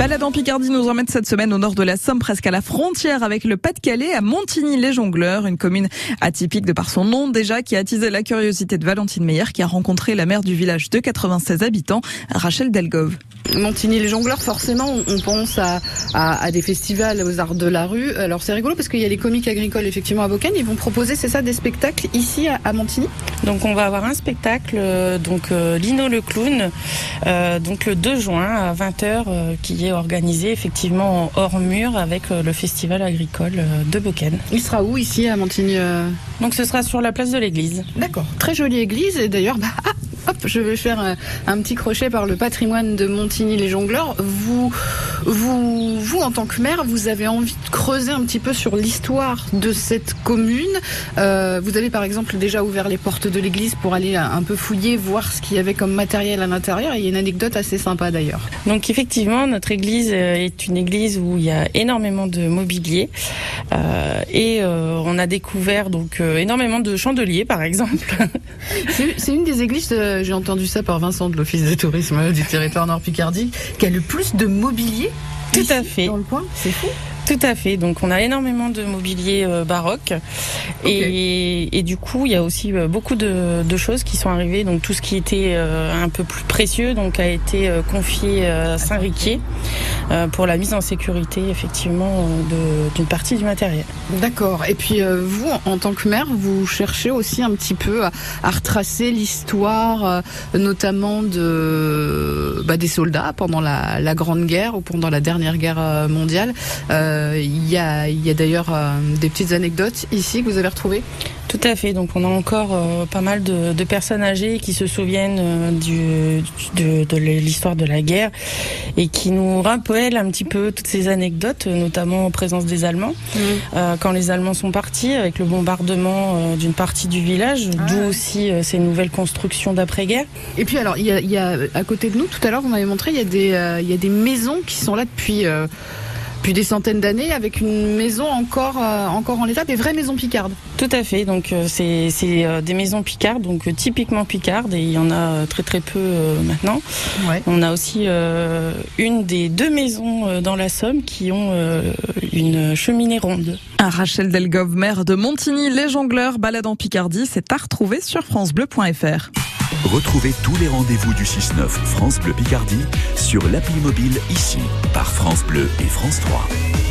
Balade en Picardie nous emmène cette semaine au nord de la Somme, presque à la frontière avec le Pas-de-Calais, à Montigny-les-Jongleurs, une commune atypique de par son nom déjà, qui a attisé la curiosité de Valentine Meyer, qui a rencontré la maire du village de 96 habitants, Rachel Delgove. Montigny-les-Jongleurs, forcément, on pense à, à, des festivals aux arts de la rue. Alors c'est rigolo parce qu'il y a les comiques agricoles effectivement à Bocagne. Ils vont proposer, c'est ça, des spectacles ici à, Montigny? Donc on va avoir un spectacle, euh, donc euh, Lino le clown, euh, donc le 2 juin à 20h, qui est organisé effectivement hors mur avec euh, le festival agricole euh, de Boken. Il sera où ici à Montigny euh? Donc ce sera sur la place de l'église. D'accord. Très jolie église et d'ailleurs bah, ah, hop, je vais faire un, petit crochet par le patrimoine de Montigny les jongleurs. Vous vous vous en tant que maire, vous avez envie de creuser un petit peu sur l'histoire de cette commune. vous avez par exemple déjà ouvert les portes de l'église pour aller un peu fouiller, voir ce qu'il y avait comme matériel à l'intérieur. Il y a une anecdote assez sympa d'ailleurs. Donc effectivement, notre église euh, est une église où il y a énormément de mobilier euh, et euh, on a découvert donc énormément de chandeliers par exemple. C'est une des églises, j'ai entendu ça par Vincent de l'Office de tourisme du territoire Nord-Picardie, qui a le plus de mobilier. Tout à fait. Dans le coin, c'est fou. Tout à fait. Donc on a énormément de mobilier euh, baroque et, du coup il y a aussi euh, beaucoup de, choses qui sont arrivées. Donc tout ce qui était euh, un peu plus précieux donc a été confié à Saint-Riquier pour la mise en sécurité effectivement d'une partie du matériel. D'accord. Et puis vous en tant que maire vous cherchez aussi un petit peu à, retracer l'histoire notamment de bah, des soldats pendant la, la, Grande Guerre ou pendant la dernière guerre mondiale. Euh, il y a, d'ailleurs euh, des petites anecdotes ici que vous avez retrouvées? Tout à fait. Donc on a encore euh, pas mal de, personnes âgées qui se souviennent du, de, l'histoire de la guerre et qui nous rappellent un petit peu toutes ces anecdotes, notamment en présence des Allemands. Mmh. quand les Allemands sont partis avec le bombardement d'une partie du village, ah. d'où aussi ces nouvelles constructions d'après-guerre. Et puis alors, il y a, à côté de nous, tout à l'heure, vous m'avez montré, il y, a des, il y a des maisons qui sont là depuis depuis des centaines d'années avec une maison encore, euh, encore en l'état, des vraies maisons picardes. Tout à fait, donc euh, c'est euh, des maisons picardes, donc typiquement picardes, et il y en a très très peu maintenant. On a aussi une des deux maisons dans la Somme qui ont une cheminée ronde. Un Rachel Delgove, maire de Montigny, les jongleurs, balade en Picardie, c'est à retrouver sur francebleu.fr. Retrouvez tous les rendez-vous du 6-9 France Bleu Picardie sur l'appli mobile ici par France Bleu et France 3.